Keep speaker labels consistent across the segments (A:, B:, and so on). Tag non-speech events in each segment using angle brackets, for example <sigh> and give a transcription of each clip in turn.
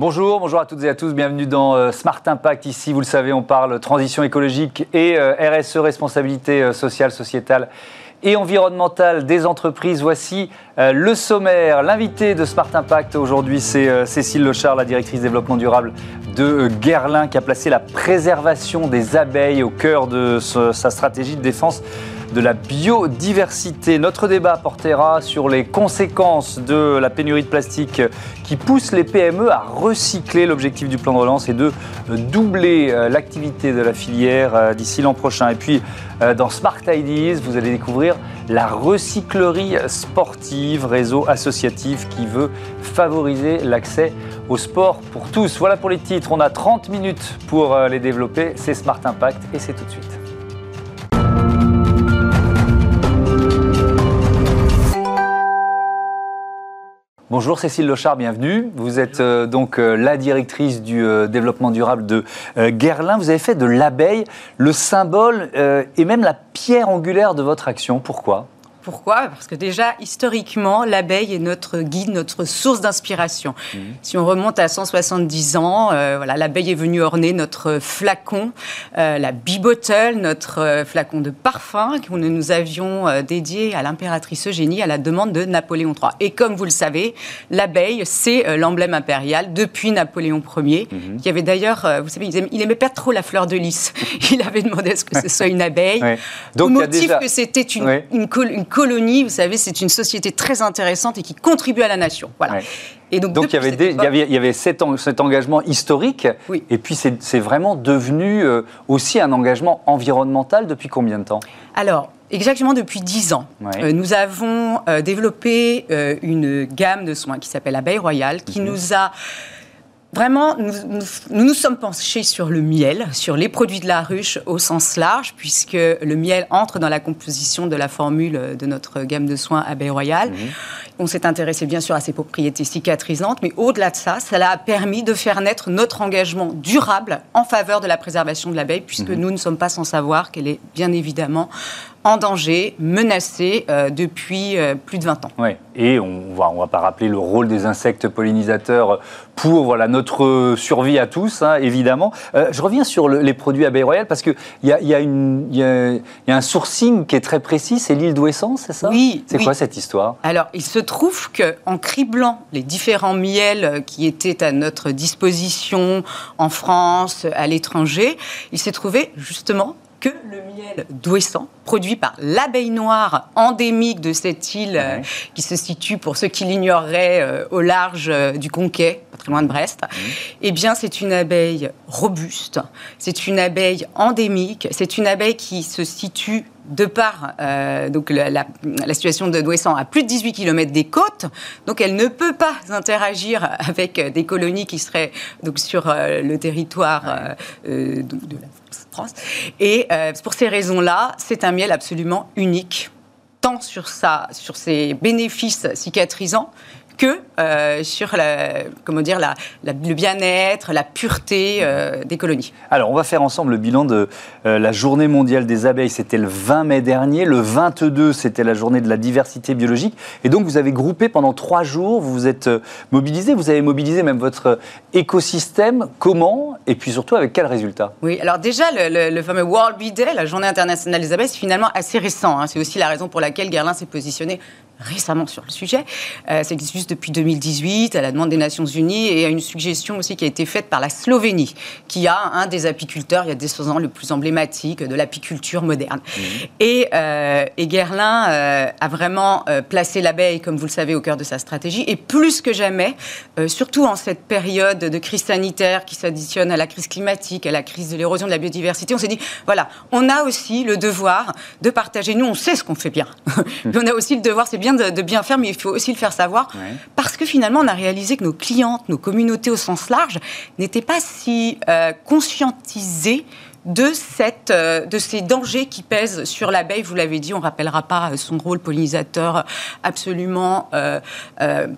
A: Bonjour, bonjour à toutes et à tous, bienvenue dans euh, Smart Impact. Ici, vous le savez, on parle transition écologique et euh, RSE, responsabilité euh, sociale, sociétale et environnementale des entreprises. Voici le sommaire. L'invité de Smart Impact aujourd'hui, c'est Cécile Lechard, la directrice développement durable de Guerlain, qui a placé la préservation des abeilles au cœur de sa stratégie de défense de la biodiversité. Notre débat portera sur les conséquences de la pénurie de plastique qui pousse les PME à recycler. L'objectif du plan de relance est de doubler euh, l'activité de la filière euh, d'ici l'an prochain. Et puis, euh, dans Smart Ideas, vous allez découvrir la recyclerie sportive, réseau associatif qui veut favoriser l'accès au sport pour tous. Voilà pour les titres. On a 30 minutes pour les développer. C'est Smart Impact et c'est tout de suite. Bonjour Cécile Lochard, bienvenue. Vous êtes euh, donc euh, la directrice du euh, développement durable de Guerlain. Vous avez fait de l'abeille le symbole et même la pierre angulaire de votre action. Pourquoi?
B: Pourquoi? Parce que déjà, historiquement, l'abeille est notre guide, notre source d'inspiration. Mhm. Si on remonte à 170 ans, euh, voilà, l'abeille est venue orner notre flacon, euh, la Bee Bottle, notre euh, flacon de parfum que nous avions dédié à l'impératrice Eugénie à la demande de Napoléon III. Et comme vous le savez, l'abeille, c'est l'emblème impérial depuis Napoléon Ier, mhm. qui avait d'ailleurs, vous savez, il aimait, pas trop la fleur de lys. <laughs> Il avait demandé à ce que ce soit une abeille, Donc, au motif que c'était une, une, une colonie, vous savez, c'est une société très intéressante et qui contribue à la nation. Voilà.
A: Et donc, donc il, y avait il, y avait, il y avait cet, cet engagement historique, oui. et puis c'est vraiment devenu euh, aussi un engagement environnemental depuis combien de temps?
B: Alors, Exactement depuis dix ans. Euh, nous avons euh, développé une gamme de soins qui s'appelle Abeille Royale, qui mhm. nous a Vraiment, nous, nous, sommes penchés sur le miel, sur les produits de la ruche au sens large, puisque le miel entre dans la composition de la formule de notre gamme de soins Abeille Royale. Mhm. On s'est intéressé bien sûr à ses propriétés cicatrisantes, mais au-delà de ça, cela a permis de faire naître notre engagement durable en faveur de la préservation de l'abeille, puisque mhm. nous ne sommes pas sans savoir qu'elle est bien évidemment en danger, menacée euh, depuis euh, plus de 20 ans.
A: Oui, et on va, on va pas rappeler le rôle des insectes pollinisateurs pour voilà, notre survie à tous, hein, évidemment. Euh, je reviens sur les produits abeilles royales parce qu'il y a, y, a y, a, y a un sourcing qui est très précis, c'est l'île d'Ouessant, c'est ça?
B: Oui.
A: C'est quoi cette histoire?
B: Alors, il se trouve qu'en criblant les différents miels qui étaient à notre disposition en France, à l'étranger, il s'est trouvé justement que le miel d'Ouessant, produit par l'abeille noire endémique de cette île euh, qui se situe, pour ceux qui l'ignoreraient, euh, au large euh, du Conquet, pas très loin de Brest, eh bien c'est une abeille robuste, c'est une abeille endémique, c'est une abeille qui se situe de par donc la, situation de Douessant à plus de 18 km des côtes, donc elle ne peut pas interagir avec des colonies qui seraient donc sur le territoire de la et euh, pour ces raisons-là, c'est un miel absolument unique, tant sur, ses bénéfices cicatrisants que euh, sur la, comment dire, la, le bien-être, la pureté euh, des colonies.
A: Alors, on va faire ensemble le bilan de euh, la journée mondiale des abeilles. C'était le 20 mai dernier. Le 22, c'était la journée de la diversité biologique. Et donc, vous avez groupé pendant trois jours, vous vous êtes mobilisé, vous avez mobilisé même votre écosystème. Comment Et puis surtout, avec quels résultats?
B: Oui, alors déjà, le, fameux World Bee Day, la journée internationale des abeilles, c'est finalement assez récent. Hein. C'est aussi la raison pour laquelle Guerlain s'est positionné récemment sur le sujet. Euh, ça existe depuis 2018 à la demande des Nations Unies et à une suggestion aussi qui a été faite par la Slovénie, qui a un des apiculteurs, il y a des ans, le plus emblématique de l'apiculture moderne. Mmh. Et, euh, et, Guerlain euh, a vraiment euh, placé l'abeille, comme vous le savez, au cœur de sa stratégie. Et plus que jamais, surtout en cette période de crise sanitaire qui s'additionne à la crise climatique, à la crise de l'érosion de la biodiversité, on s'est dit, voilà, on a aussi le devoir de partager. Nous, on sait ce qu'on fait bien. <laughs> Mais on a aussi le devoir, c'est bien de, bien faire, mais il faut aussi le faire savoir. Parce que finalement, on a réalisé que nos clientes, nos communautés au sens large, n'étaient pas si euh, conscientisées de, cette, euh, de ces dangers qui pèsent sur l'abeille. Vous l'avez dit, on ne rappellera pas son rôle pollinisateur absolument euh,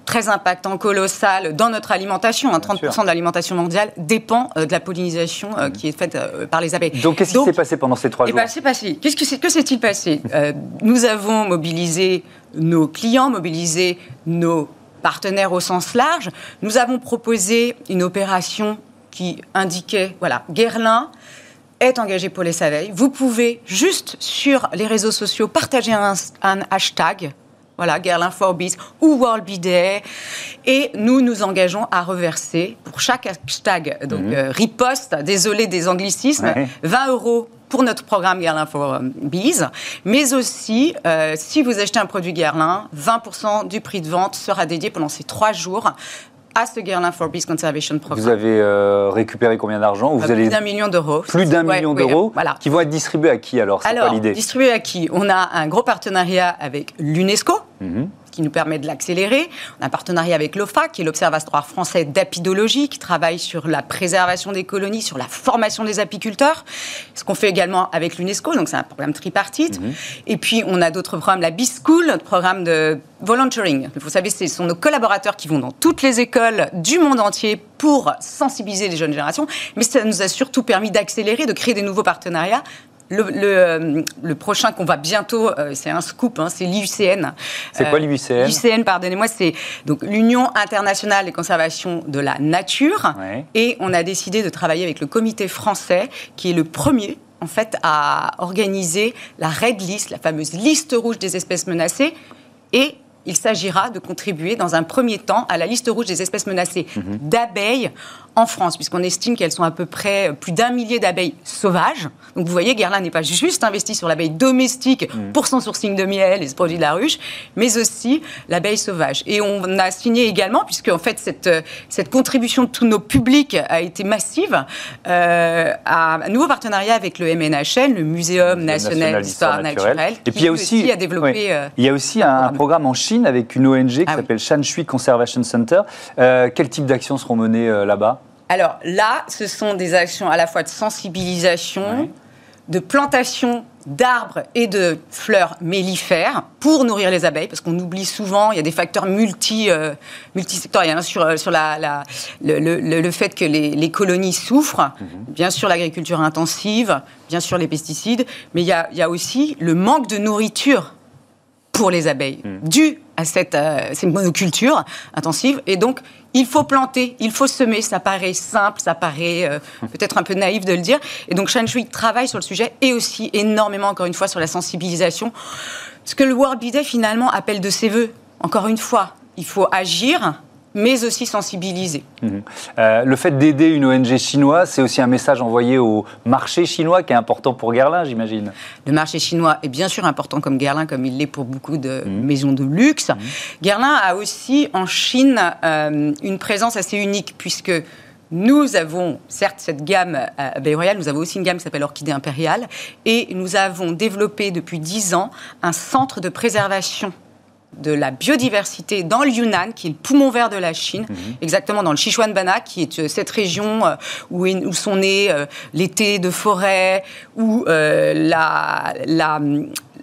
B: très impactant, colossal dans notre alimentation. 30% hein. de l'alimentation mondiale dépend de la pollinisation mmh. qui est faite par les abeilles.
A: Donc, qu'est-ce qui s'est passé pendant ces trois eh
B: ben, jours passé. Qu'est-ce que, que s'est-il passé <laughs> Nous avons mobilisé nos clients, mobiliser nos partenaires au sens large, nous avons proposé une opération qui indiquait, voilà, Guerlain est engagé pour les Saveilles. Vous pouvez juste sur les réseaux sociaux partager un, hashtag voilà, Guerlain for Bees ou World Day. Et nous nous engageons à reverser pour chaque hashtag, donc mhm. euh, riposte, désolé des anglicismes, 20 euros pour notre programme Guerlain for Bees, mais aussi, euh, si vous achetez un produit Guerlain, 20% du prix de vente sera dédié pendant ces trois jours à ce Guerlain for Bees Conservation Programme.
A: Vous avez euh, récupéré combien d'argent
B: vous Plus d'un million d'euros.
A: Plus d'un million d'euros voilà. qui vont être distribués à qui alors
B: l'idée? Distribués à qui? On a un gros partenariat avec l'UNESCO. Mhm qui nous permet de l'accélérer. On a un partenariat avec l'OFA, qui est l'Observatoire français d'apidologie, qui travaille sur la préservation des colonies, sur la formation des apiculteurs. Ce qu'on fait également avec l'UNESCO, donc c'est un programme tripartite. Mhm. Et puis, on a d'autres programmes, la B-School, notre programme de volunteering. Vous savez, ce sont nos collaborateurs qui vont dans toutes les écoles du monde entier pour sensibiliser les jeunes générations. Mais ça nous a surtout permis d'accélérer, de créer des nouveaux partenariats le, euh, le, prochain qu'on va bientôt, euh, c'est un scoop, hein, c'est l'IUCN.
A: C'est quoi l'IUCN
B: L'IUCN, pardonnez-moi, c'est donc l'Union internationale des conservations de la nature. Et on a décidé de travailler avec le comité français, qui est le premier en fait à organiser la red list, la fameuse liste rouge des espèces menacées, et il s'agira de contribuer dans un premier temps à la liste rouge des espèces menacées mhm. d'abeilles en France, puisqu'on estime qu'elles sont à peu près plus d'un millier d'abeilles sauvages. Donc vous voyez, Guerlain n'est pas juste investi sur l'abeille domestique mhm. pour son sourcing de miel et ce produit de la ruche, mais aussi l'abeille sauvage. Et on a signé également, puisque en fait cette, cette contribution de tous nos publics a été massive, euh, à un nouveau partenariat avec le MNHN, le Muséum national d'histoire naturelle.
A: Et puis il y a aussi,
B: a développé,
A: euh, il y a aussi un, programme en Chine avec une ONG qui ah s'appelle Shanshui Conservation Center. Euh, quel type d'actions seront menées là-bas?
B: Alors là, ce sont des actions à la fois de sensibilisation, de plantation d'arbres et de fleurs mellifères pour nourrir les abeilles, parce qu'on oublie souvent, il y a des facteurs multi, euh, multisectoriels hein, sur, euh, sur la, le, fait que les, colonies souffrent, mhm. bien sûr l'agriculture intensive, bien sûr les pesticides, mais il y a, il y a aussi le manque de nourriture pour les abeilles, dû à cette, euh, cette monoculture intensive. Et donc, il faut planter, il faut semer. Ça paraît simple, ça paraît euh, peut-être un peu naïf de le dire. Et donc, Shui travaille sur le sujet et aussi énormément, encore une fois, sur la sensibilisation. Ce que le World Bee Day, finalement, appelle de ses voeux. Encore une fois, il faut agir, mais aussi sensibiliser.
A: Mhm. Euh, le fait d'aider une ONG chinoise, c'est aussi un message envoyé au marché chinois qui est important pour Guerlain, j'imagine.
B: Le marché chinois est bien sûr important comme Guerlain, comme il l'est pour beaucoup de mhm. maisons de luxe. Mhm. Guerlain a aussi en Chine euh, une présence assez unique puisque nous avons, certes, cette gamme à Bay Royal, nous avons aussi une gamme qui s'appelle Orchidée Impériale, et nous avons développé depuis dix ans un centre de préservation de la biodiversité dans le Yunnan, qui est le poumon vert de la Chine, mhm. exactement dans le Sichuanbana, qui est euh, cette région euh, où, où sont nés euh, l'été de forêt, où la,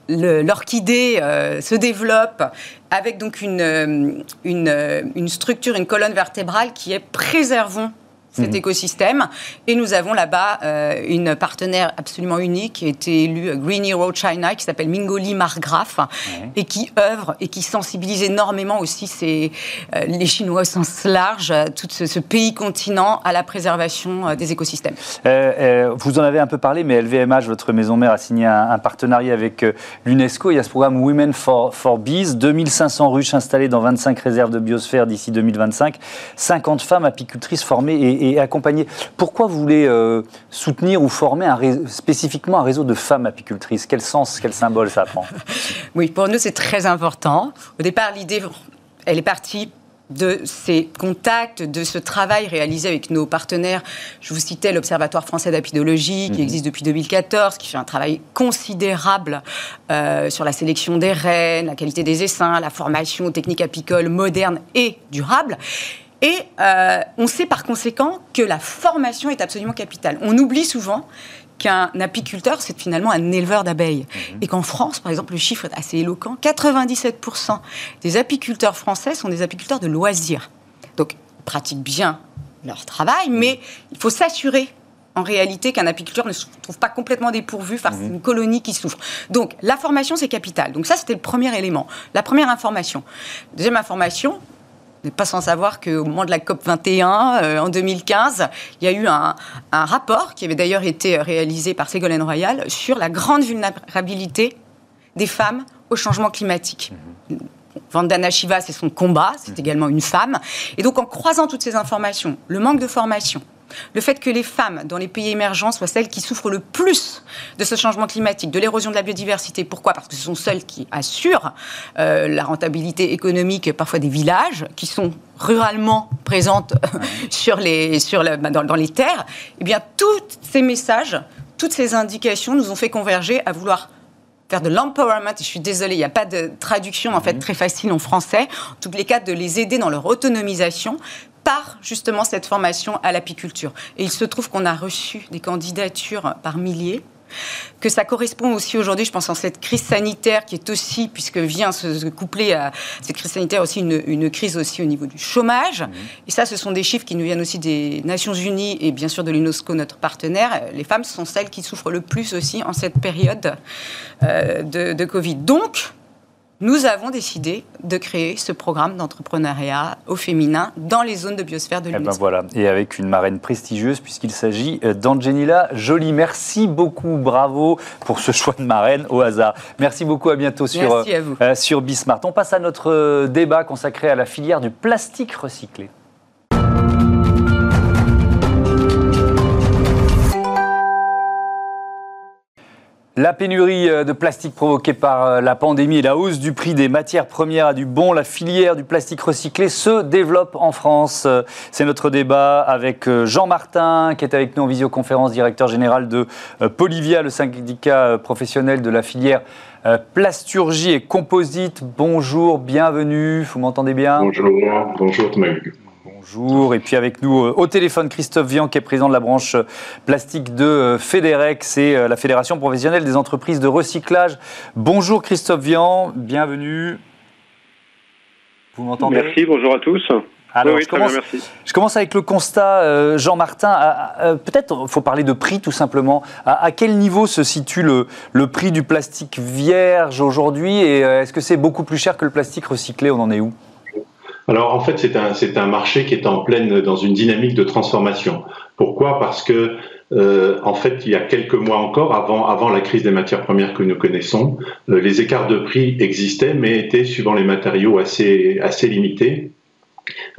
B: l'orchidée se développe avec donc une, une, une, structure, une colonne vertébrale qui est préservons cet mhm. écosystème. Et nous avons là-bas euh, une partenaire absolument unique qui a été élue Green Hero China, qui s'appelle Mingoli Margraf, et qui œuvre et qui sensibilise énormément aussi ces, euh, les Chinois au sens large, tout ce, pays-continent à la préservation euh, des écosystèmes.
A: vous en avez un peu parlé, mais LVMH, votre maison mère, a signé un, partenariat avec l'UNESCO. Il y a ce programme Women for, for Bees, 2500 ruches installées dans 25 réserves de biosphère d'ici 2025, 50 femmes apicultrices formées et et accompagner. Pourquoi vous voulez euh, soutenir ou former un spécifiquement un réseau de femmes apicultrices? Quel sens, quel symbole ça prend?
B: Oui, pour nous, c'est très important. Au départ, l'idée, elle est partie de ces contacts, de ce travail réalisé avec nos partenaires. Je vous citais l'Observatoire français d'apidologie, qui mhm. existe depuis 2014, qui fait un travail considérable euh, sur la sélection des rennes, la qualité des essaims, la formation aux techniques apicoles modernes et durables. Et euh, on sait par conséquent que la formation est absolument capitale. On oublie souvent qu'un apiculteur, c'est finalement un éleveur d'abeilles. Mhm. Et qu'en France, par exemple, le chiffre est assez éloquent, 97% des apiculteurs français sont des apiculteurs de loisirs. Donc, ils pratiquent bien leur travail, mais il faut s'assurer en réalité qu'un apiculteur ne se trouve pas complètement dépourvu face à mhm. une colonie qui souffre. Donc la formation, c'est capital. Donc ça, c'était le premier élément, la première information. Deuxième information, n'est pas sans savoir qu'au moment de la COP 21, euh, en 2015, il y a eu un, rapport qui avait d'ailleurs été réalisé par Ségolène Royal sur la grande vulnérabilité des femmes au changement climatique. Vandana Shiva, c'est son combat, c'est également une femme. Et donc, en croisant toutes ces informations, le manque de formation, le fait que les femmes dans les pays émergents soient celles qui souffrent le plus de ce changement climatique, de l'érosion de la biodiversité. Pourquoi? Parce que ce sont celles qui assurent euh, la rentabilité économique parfois des villages, qui sont ruralement présentes <laughs> sur les, sur bah, dans, les terres. Eh bien, tous ces messages, toutes ces indications nous ont fait converger à vouloir faire de l'empowerment, je suis désolée, il n'y a pas de traduction en fait mhm. très facile en français, en tous les cas de les aider dans leur autonomisation, par justement cette formation à l'apiculture. Et il se trouve qu'on a reçu des candidatures par milliers que ça correspond aussi aujourd'hui, je pense, en cette crise sanitaire qui est aussi, puisque vient se coupler à cette crise sanitaire aussi une, crise aussi au niveau du chômage. Mmh. Et ça, ce sont des chiffres qui nous viennent aussi des Nations Unies et bien sûr de l'UNESCO, notre partenaire. Les femmes sont celles qui souffrent le plus aussi en cette période euh, de, de Covid. Donc, nous avons décidé de créer ce programme d'entrepreneuriat au féminin dans les zones de biosphère de eh ben
A: l'UNESCO. voilà, et avec une marraine prestigieuse puisqu'il s'agit euh, d'Angelina Jolie. Merci beaucoup, bravo pour ce <laughs> choix de marraine au hasard. Merci beaucoup, à bientôt sur, euh, sur Bismart. On passe à notre euh, débat consacré à la filière du plastique recyclé. La pénurie euh, de plastique provoquée par euh, la pandémie et la hausse du prix des matières premières à du bon, la filière du plastique recyclé se développe en France. Euh, c'est notre débat avec Jean Martin, qui est avec nous en visioconférence, directeur général de Polivia, le syndicat professionnel de la filière plasturgie et composite. Bonjour, bienvenue, vous m'entendez bien?
C: Bonjour, bonjour Thomas
A: Bonjour. Et puis avec nous euh, au téléphone Christophe Vian, qui est président de la branche euh, plastique de euh, Fédérex et la Fédération professionnelle des entreprises de recyclage. Bonjour Christophe Vian, bienvenue.
C: Vous m'entendez? Merci, bonjour à tous.
A: Alors, oui, je, commence, bien, merci. je, commence, avec le constat, Jean-Martin. Peut-être, faut parler de prix tout simplement. À, quel niveau se situe le, le prix du plastique vierge aujourd'hui? Et est-ce que c'est beaucoup plus cher que le plastique recyclé? On en est où?
C: Alors en fait, c'est un, c'est un marché qui est en pleine dans une dynamique de transformation. Pourquoi? Parce que euh, en fait, il y a quelques mois encore, avant, avant la crise des matières premières que nous connaissons, euh, les écarts de prix existaient, mais étaient suivant les matériaux assez, assez limités.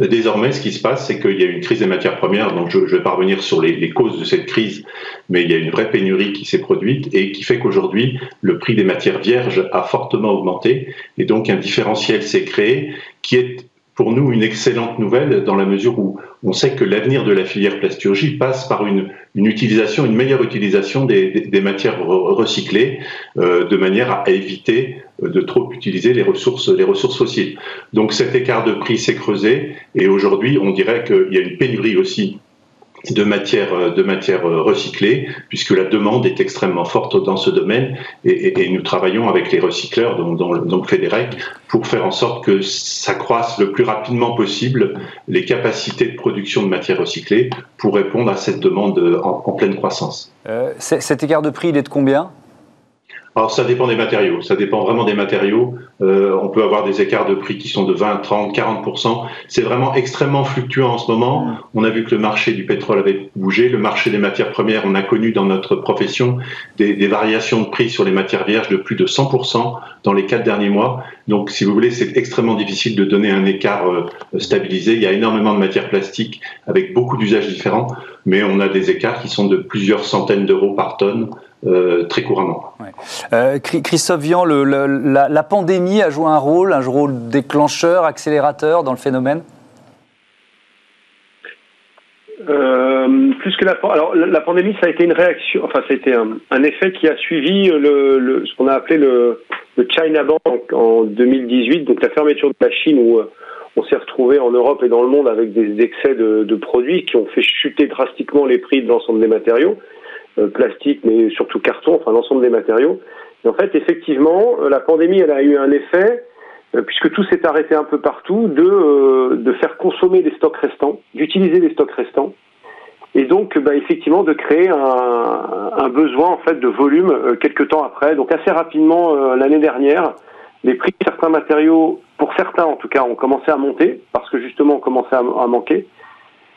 C: Euh, désormais, ce qui se passe, c'est qu'il y a une crise des matières premières, donc je ne vais pas revenir sur les, les, causes de cette crise, mais il y a une vraie pénurie qui s'est produite et qui fait qu'aujourd'hui, le prix des matières vierges a fortement augmenté et donc un différentiel s'est créé qui est pour nous une excellente nouvelle dans la mesure où on sait que l'avenir de la filière plasturgie passe par une, utilisation, une meilleure utilisation des, des, matières recyclées euh, de manière à éviter euh, de trop utiliser les ressources, les ressources fossiles. Donc cet écart de prix s'est creusé et aujourd'hui on dirait qu'il y a une pénurie aussi de matières euh, de matière euh, recyclées, puisque la demande est extrêmement forte dans ce domaine, et, nous travaillons avec les recycleurs, donc, donc Fédérec, pour faire en sorte que s'accroissent le plus rapidement possible les capacités de production de matières recyclées pour répondre à cette demande en, pleine croissance.
A: Euh, cet écart de prix, il est de combien?
C: Alors ça dépend des matériaux, ça dépend vraiment des matériaux. Euh, on peut avoir des écarts de prix qui sont de 20, 30, 40%. C'est vraiment extrêmement fluctuant en ce moment. On a vu que le marché du pétrole avait bougé, le marché des matières premières, on a connu dans notre profession des, des variations de prix sur les matières vierges de plus de 100% dans les quatre derniers mois. Donc si vous voulez, c'est extrêmement difficile de donner un écart euh, stabilisé. Il y a énormément de matières plastiques avec beaucoup d'usages différents, mais on a des écarts qui sont de plusieurs centaines d'euros par tonne. Euh, très couramment.
A: Euh, Christophe Vian, la, pandémie a joué un rôle, un rôle déclencheur, accélérateur dans le phénomène?
D: Euh, plus que la, alors la, pandémie, ça a été une réaction, enfin, ça a été un, effet qui a suivi le, ce qu'on a appelé le, China Bank en 2018, donc la fermeture de la Chine où on s'est retrouvé en Europe et dans le monde avec des excès de, de produits qui ont fait chuter drastiquement les prix de l'ensemble des matériaux. Euh, plastique, mais surtout carton, enfin l'ensemble des matériaux. Et en fait, effectivement, euh, la pandémie, elle a eu un effet, euh, puisque tout s'est arrêté un peu partout, de, de faire consommer les stocks restants, d'utiliser les stocks restants, et donc bah, effectivement de créer un, un, besoin en fait de volume quelques temps après. Donc assez rapidement l'année dernière, les prix de certains matériaux, pour certains en tout cas, ont commencé à monter parce que justement on commençait à, manquer.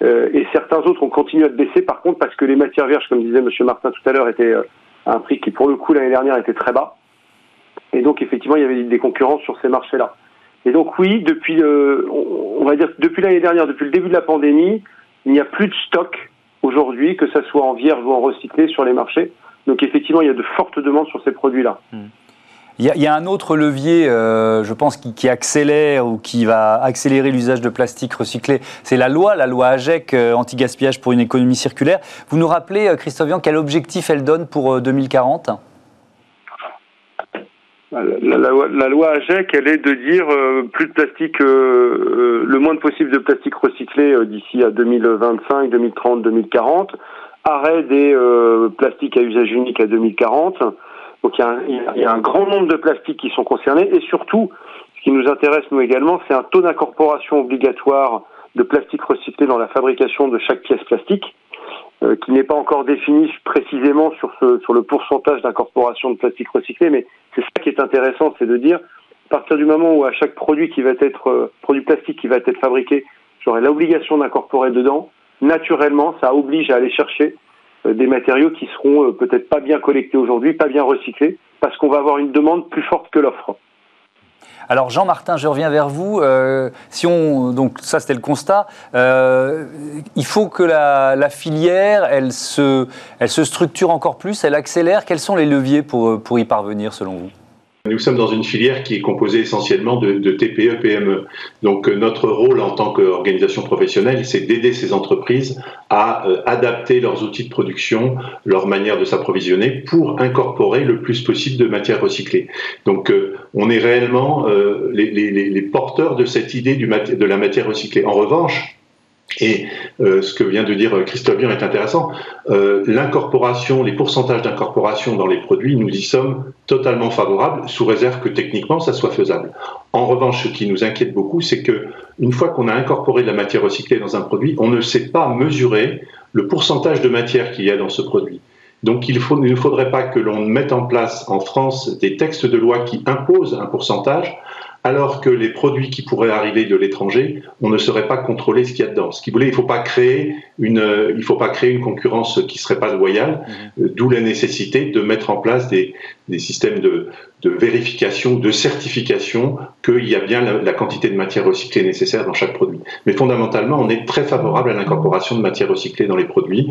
D: Euh, et certains autres ont continué à baisser par contre parce que les matières vierges, comme disait M. Martin tout à l'heure, étaient euh, à un prix qui pour le coup l'année dernière était très bas. Et donc effectivement il y avait des concurrences sur ces marchés-là. Et donc oui, depuis le, on va dire depuis l'année dernière, depuis le début de la pandémie, il n'y a plus de stock aujourd'hui, que ce soit en vierge ou en recyclé sur les marchés. Donc effectivement, il y a de fortes demandes sur ces produits-là.
A: Hmm. Il y, a, un autre levier, euh, je pense, qui, accélère ou qui va accélérer l'usage de plastique recyclé. C'est la loi, la loi AGEC, euh, anti-gaspillage pour une économie circulaire. Vous nous rappelez, euh, Christophe Vian, quel objectif elle donne pour 2040
D: la, loi AGEC, elle est de dire plus de plastique, le moins possible de plastique recyclé d'ici à 2025, 2030, 2040. Arrêt des plastiques à usage unique à 2040 donc il y, a un, grand nombre de plastiques qui sont concernés. Et surtout, ce qui nous intéresse nous également, c'est un taux d'incorporation obligatoire de plastique recyclé dans la fabrication de chaque pièce plastique, euh, qui n'est pas encore défini précisément sur, ce, sur le pourcentage d'incorporation de plastique recyclé, mais c'est ça qui est intéressant, c'est de dire, à partir du moment où à chaque produit qui va être euh, produit plastique qui va être fabriqué, j'aurai l'obligation d'incorporer dedans, naturellement, ça oblige à aller chercher des matériaux qui seront euh, peut-être pas bien collectés aujourd'hui, pas bien recyclés, parce qu'on va avoir une demande plus forte que l'offre.
A: Alors Jean-Martin, je reviens vers vous. Euh, si on, donc ça c'était le constat. il faut que la, filière, elle se, elle se structure encore plus, elle accélère. Quels sont les leviers pour, pour y parvenir selon vous?
C: Nous sommes dans une filière qui est composée essentiellement de, TPE, PME. Donc euh, notre rôle en tant qu'organisation professionnelle, c'est d'aider ces entreprises à euh, adapter leurs outils de production, leur manière de s'approvisionner pour incorporer le plus possible de matières recyclées. Donc euh, on est réellement les, porteurs de cette idée de la matière recyclée. En revanche, et euh, ce que vient de dire Christophe Bion est intéressant. Euh, l'incorporation, les pourcentages d'incorporation dans les produits, nous y sommes totalement favorables, sous réserve que techniquement ça soit faisable. En revanche, ce qui nous inquiète beaucoup, c'est que une fois qu'on a incorporé de la matière recyclée dans un produit, on ne sait pas mesurer le pourcentage de matière qu'il y a dans ce produit. Donc il, il ne faudrait pas que l'on mette en place en France des textes de loi qui imposent un pourcentage, alors que les produits qui pourraient arriver de l'étranger, on ne saurait pas contrôler ce qu'il y a dedans. Ce qui voulait, il ne faut pas créer une, euh, il faut pas créer une concurrence qui serait pas loyale, mhm. euh, d'où la nécessité de mettre en place des, des systèmes de, de, vérification, de certification qu'il y a bien la, la, quantité de matière recyclée nécessaire dans chaque produit. Mais fondamentalement, on est très favorable à l'incorporation de matière recyclée dans les produits,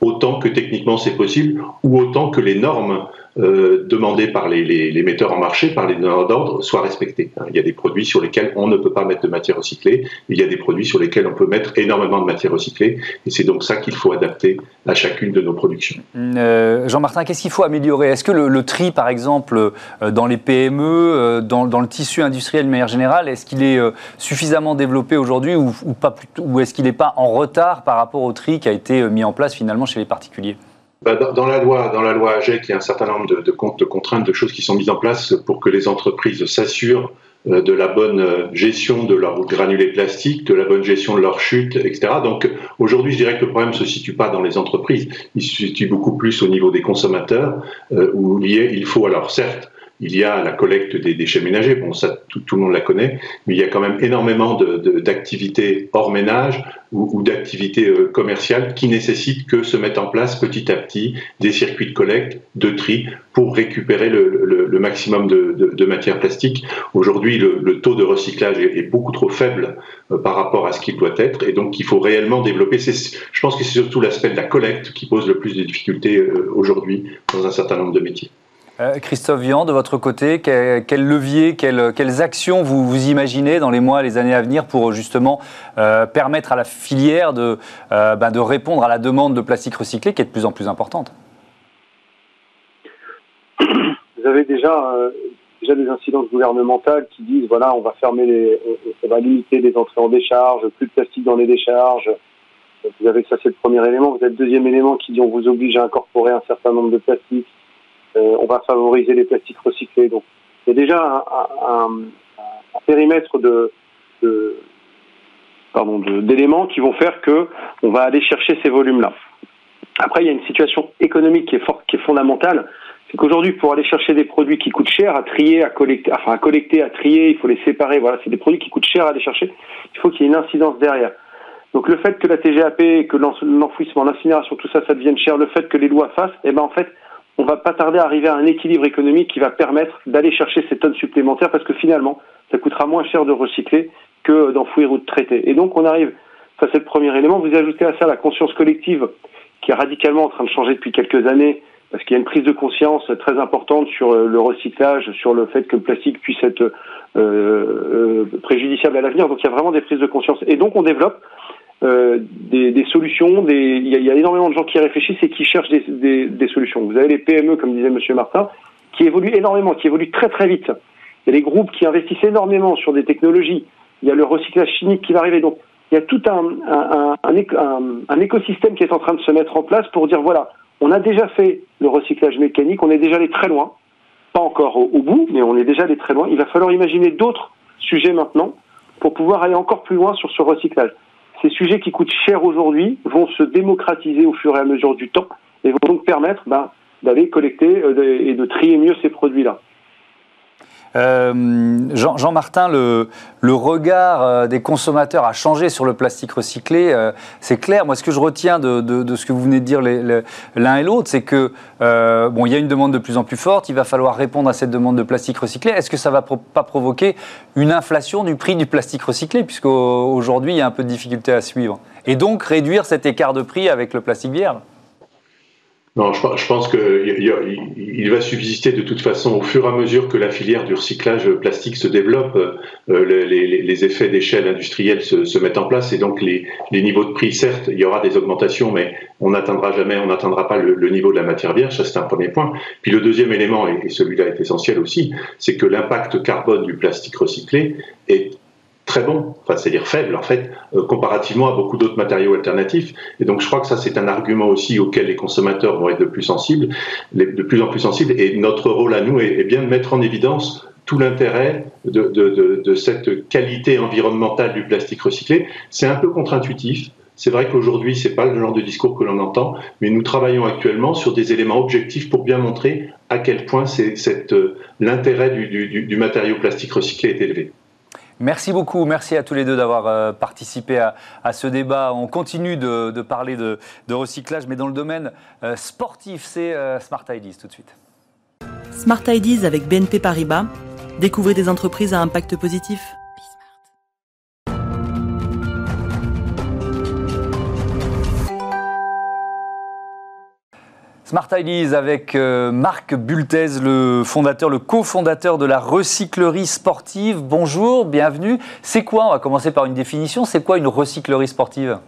C: autant que techniquement c'est possible, ou autant que les normes euh, demandés par les, les, metteurs en marché, par les donneurs d'ordre, soient respectés. Il y a des produits sur lesquels on ne peut pas mettre de matière recyclée, il y a des produits sur lesquels on peut mettre énormément de matière recyclée, et c'est donc ça qu'il faut adapter à chacune de nos productions.
A: Euh, Jean-Martin, qu'est-ce qu'il faut améliorer? Est-ce que le, tri, par exemple, euh, dans les PME, dans, dans, le tissu industriel de manière générale, est-ce qu'il est suffisamment développé aujourd'hui ou, ou, ou est-ce qu'il n'est pas en retard par rapport au tri qui a été mis en place finalement chez les particuliers?
C: Bah, dans, la loi, dans la loi AGEC, il y a un certain nombre de, de, de contraintes, de choses qui sont mises en place pour que les entreprises s'assurent euh, de la bonne euh, gestion de leurs granulés plastiques, de la bonne gestion de leur chute, etc. Donc aujourd'hui, je dirais que le problème ne se situe pas dans les entreprises, il se situe beaucoup plus au niveau des consommateurs, euh, où il faut alors certes il y a la collecte des déchets ménagers, bon ça tout, le monde la connaît, mais il y a quand même énormément d'activités hors ménage ou, d'activités euh, commerciales qui nécessitent que se mettent en place petit à petit des circuits de collecte, de tri pour récupérer le, maximum de, de, matière plastique. Aujourd'hui, le, taux de recyclage est, beaucoup trop faible euh, par rapport à ce qu'il doit être, et donc il faut réellement développer. Je pense que c'est surtout l'aspect de la collecte qui pose le plus de difficultés euh, aujourd'hui dans un certain nombre de métiers.
A: Euh, Christophe Vian, de votre côté, quel, levier, quelles actions vous, imaginez dans les mois, les années à venir pour justement euh, permettre à la filière de, euh, ben, de répondre à la demande de plastique recyclé qui est de plus en plus importante?
D: Vous avez déjà, déjà des incidences gouvernementales qui disent voilà, on va fermer les, on va limiter les entrées en décharge, plus de plastique dans les décharges. Vous avez ça, c'est le premier élément. Vous avez le deuxième élément qui dit on vous oblige à incorporer un certain nombre de plastiques on va favoriser les plastiques recyclés. Donc, il y a déjà un, périmètre de, pardon, d'éléments qui vont faire que on va aller chercher ces volumes-là. Après, il y a une situation économique qui est forte, qui est fondamentale, c'est qu'aujourd'hui, pour aller chercher des produits qui coûtent cher à trier, à collecter, enfin à collecter, à trier, il faut les séparer. Voilà, c'est des produits qui coûtent cher à aller chercher. Il faut qu'il y ait une incidence derrière. Donc le fait que la TGAP, que l'enfouissement, l'incinération, tout ça, ça devienne cher, le fait que les lois fassent, eh ben en fait, on va pas tarder à arriver à un équilibre économique qui va permettre d'aller chercher ces tonnes supplémentaires parce que finalement, ça coûtera moins cher de recycler que d'enfouir ou de traiter. Et donc on arrive, ça c'est le premier élément. Vous ajoutez à ça la conscience collective qui est radicalement en train de changer depuis quelques années parce qu'il y a une prise de conscience très importante sur euh, le recyclage, sur le fait que le plastique puisse être euh, euh, préjudiciable à l'avenir. Donc il y a vraiment des prises de conscience. Et donc on développe euh, des, des, solutions. Des, il, y a, il, y a, énormément de gens qui réfléchissent et qui cherchent des, des, des, solutions. Vous avez les PME, comme disait Monsieur Martin, qui évoluent énormément, qui évoluent très très vite. Il y a les groupes qui investissent énormément sur des technologies. Il y a le recyclage chimique qui va arriver. Donc il y a tout un, un, un, écosystème qui est en train de se mettre en place pour dire voilà, on a déjà fait le recyclage mécanique, on est déjà allé très loin, pas encore au, bout, mais on est déjà allé très loin. Il va falloir imaginer d'autres sujets maintenant pour pouvoir aller encore plus loin sur ce recyclage. Ces sujets qui coûtent cher aujourd'hui vont se démocratiser au fur et à mesure du temps et vont donc permettre ben, d'aller collecter euh, et de trier mieux ces produits-là.
A: Euh, Jean, Jean, Martin, le, regard euh, des consommateurs a changé sur le plastique recyclé. Euh, c'est clair. Moi, ce que je retiens de, ce que vous venez de dire l'un et l'autre, c'est que bon, il y a une demande de plus en plus forte. Il va falloir répondre à cette demande de plastique recyclé. Est-ce que ça va pas provoquer une inflation du prix du plastique recyclé, puisqu'aujourd'hui il y a un peu de difficulté à suivre, et donc réduire cet écart de prix avec le plastique vierge?
C: Je, pense qu'il il va subsister de toute façon au fur et à mesure que la filière du recyclage plastique se développe, euh, les, effets d'échelle industrielle se, mettent en place et donc les, niveaux de prix, certes, il y aura des augmentations, mais on n'atteindra jamais, on n'atteindra pas le, niveau de la matière vierge, ça c'est un premier point. Puis le deuxième élément, et celui-là est essentiel aussi, c'est que l'impact carbone du plastique recyclé est très bon, enfin c'est-à-dire faible en fait, euh, comparativement à beaucoup d'autres matériaux alternatifs. Et donc je crois que ça c'est un argument aussi auquel les consommateurs vont être de plus sensibles, de plus en plus sensibles. Et notre rôle à nous est, bien de mettre en évidence tout l'intérêt de, cette qualité environnementale du plastique recyclé. C'est un peu contre-intuitif. C'est vrai qu'aujourd'hui, c'est pas le genre de discours que l'on entend, mais nous travaillons actuellement sur des éléments objectifs pour bien montrer à quel point euh, l'intérêt du matériau plastique recyclé est élevé.
A: Merci beaucoup, merci à tous les deux d'avoir euh, participé à, à, ce débat. On continue de, de parler de, de, recyclage, mais dans le domaine euh, sportif, c'est euh, Smart Ideas tout de suite.
E: Smart Ideas avec BNP Paribas. Découvrez des entreprises à impact positif.
A: Smart Ideas avec euh, Marc Bultez, le fondateur, le cofondateur de la recyclerie sportive. Bonjour, bienvenue. C'est quoi, on va commencer par une définition, c'est quoi une recyclerie sportive?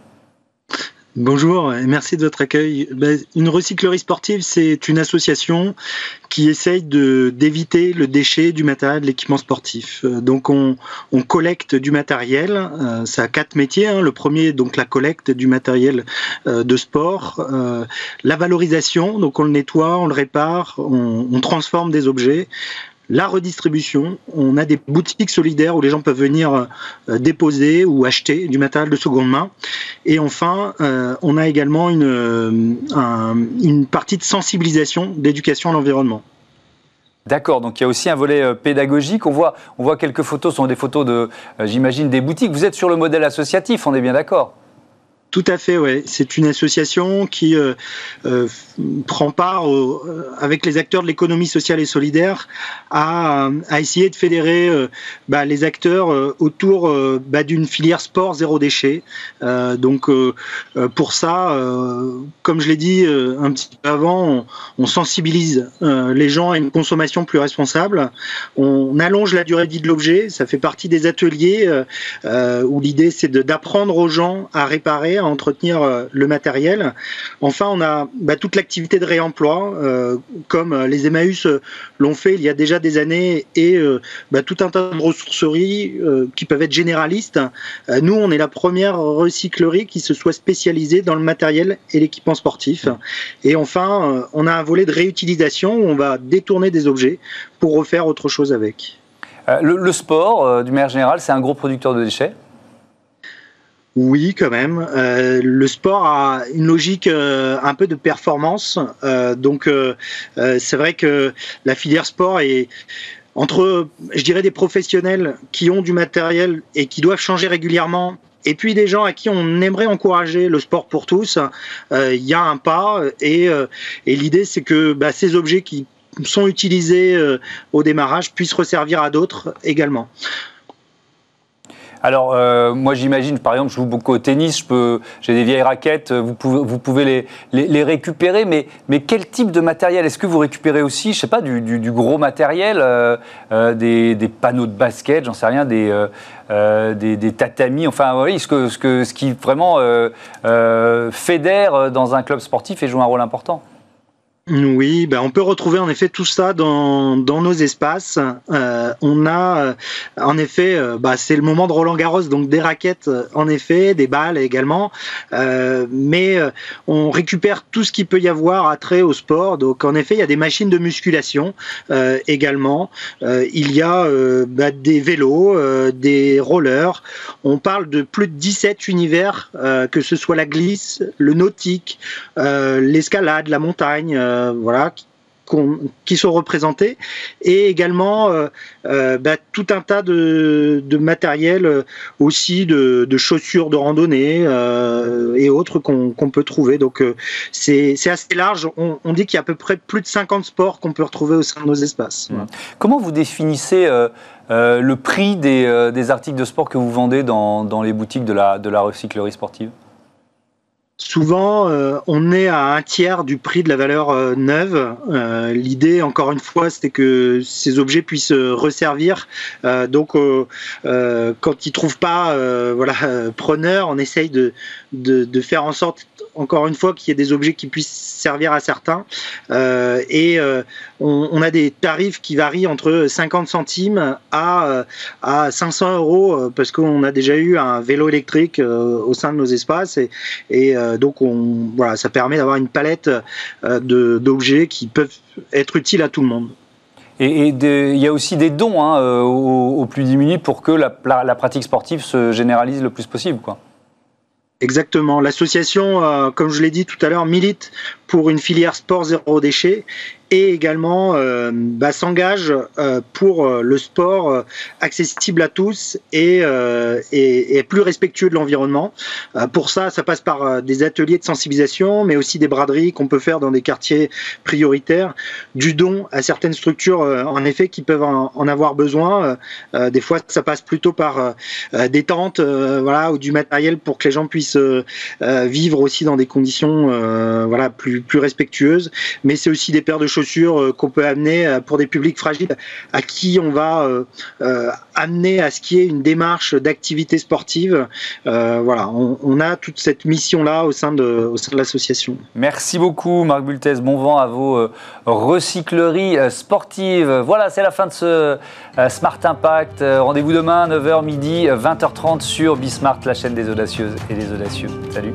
F: Bonjour et merci de votre accueil. Ben, une recyclerie sportive, c'est une association qui essaye d'éviter le déchet du matériel, de l'équipement sportif. Euh, donc on, on, collecte du matériel. Euh, ça a quatre métiers. Hein. Le premier, donc la collecte du matériel euh, de sport, la valorisation. Donc on le nettoie, on le répare, on, on transforme des objets la redistribution. On a des boutiques solidaires où les gens peuvent venir euh, déposer ou acheter du matériel de seconde main. Et enfin, euh, on a également une, euh, un, une partie de sensibilisation, d'éducation à l'environnement.
A: D'accord, donc il y a aussi un volet pédagogique. On voit, voit quelques photos, ce sont des photos de, j'imagine, des boutiques. Vous êtes sur le modèle associatif, on est bien d'accord?
F: Tout à fait, ouais. C'est une association qui euh, euh, prend part euh, avec les acteurs de l'économie sociale et solidaire à, essayer de fédérer bah, les acteurs autour bah, d'une filière sport zéro déchet. donc pour ça, comme je l'ai dit un petit peu avant, on sensibilise les gens à une consommation plus responsable. On allonge la durée de vie de l'objet. Ça fait partie des ateliers où l'idée c'est d'apprendre aux gens à réparer à entretenir euh, le matériel. Enfin, on a bah, toute l'activité de réemploi, euh, comme euh, les Emmaüs l'ont fait il y a déjà des années, et bah, tout un tas de ressourceries qui peuvent être généralistes. nous, on est la première recyclerie qui se soit spécialisée dans le matériel et l'équipement sportif. Et enfin, on a un volet de réutilisation où on va détourner des objets pour refaire autre chose avec.
A: le, sport, du manière générale, c'est un gros producteur de déchets
F: Oui, quand même. Euh, le sport a une logique euh, un peu de performance. Euh, donc, c'est vrai que la filière sport est entre, je dirais, des professionnels qui ont du matériel et qui doivent changer régulièrement. Et puis des gens à qui on aimerait encourager le sport pour tous, il y a un pas. Et, et l'idée, c'est que bah, ces objets qui sont utilisés au démarrage puissent resservir à d'autres également.
A: Alors, euh, moi, j'imagine, par exemple, je joue beaucoup au tennis, j'ai des vieilles raquettes, euh, vous pouvez, les, récupérer, mais, mais quel type de matériel? Est-ce que vous récupérez aussi, je sais pas, du, gros matériel, euh, des, panneaux de basket, j'en sais rien, des, tatamis, enfin, oui, ce, ce, ce qui vraiment fédère dans un club sportif et joue un rôle important
F: oui, ben on peut retrouver en effet tout ça dans, dans nos espaces. Euh, on a euh, en effet, euh, bah, c'est le moment de Roland Garros, donc des raquettes en effet, des balles également, mais on récupère tout ce qui peut y avoir à trait au sport. Donc en effet, il y a des machines de musculation également. il y a bah, des vélos, des rollers. On parle de plus de 17 univers, que ce soit la glisse, le nautique, l'escalade, la montagne. Euh, voilà, qui sont représentés. Et également euh, euh, bah, tout un tas de, matériel aussi de, chaussures de randonnée et autres qu'on peut trouver. Donc c'est assez large. On, dit qu'il y a à peu près plus de 50 sports qu'on peut retrouver au sein de nos espaces.
A: Comment vous définissez le prix des, articles de sport que vous vendez dans, les boutiques de la, de la recyclerie sportive?
F: Souvent, euh, on est à un tiers du prix de la valeur euh, neuve. Euh, l'idée, encore une fois, c'était que ces objets puissent resservir. donc, quand ils trouvent pas, voilà, preneur, on essaye de, faire en sorte, encore une fois, qu'il y ait des objets qui puissent servir à certains. et on, a des tarifs qui varient entre 50 centimes à, à 500 euros parce qu'on a déjà eu un vélo électrique au sein de nos espaces donc on, voilà, ça permet d'avoir une palette euh, d'objets qui peuvent être utiles à tout le monde.
A: Et, il y a aussi des dons hein, euh, aux, plus démunis pour que la, la, pratique sportive se généralise le plus possible. Quoi.
F: Exactement. L'association, comme je l'ai dit tout à l'heure, milite pour une filière sport zéro déchet et également euh, bah, s'engage euh, pour euh, le sport accessible à tous et, et, plus respectueux de l'environnement. pour ça, ça passe par des ateliers de sensibilisation, mais aussi des braderies qu'on peut faire dans des quartiers prioritaires, du don à certaines structures, en effet, qui peuvent en, avoir besoin. des fois, ça passe plutôt par des tentes, voilà, ou du matériel pour que les gens puissent vivre aussi dans des conditions, voilà, plus plus respectueuses. Mais c'est aussi des paires de chaussures euh, qu'on peut amener euh, pour des publics fragiles à qui on va euh, amener à ce qu'il y ait une démarche d'activité sportive. voilà, on, a toute cette mission-là au sein de, au sein de l'association.
A: Merci beaucoup Marc Bultez, bon vent à vos recycleries sportives. Voilà, c'est la fin de ce Smart Impact. Rendez-vous demain, 9h midi, 20h30 sur Bismart, la chaîne des audacieuses et des audacieux. Salut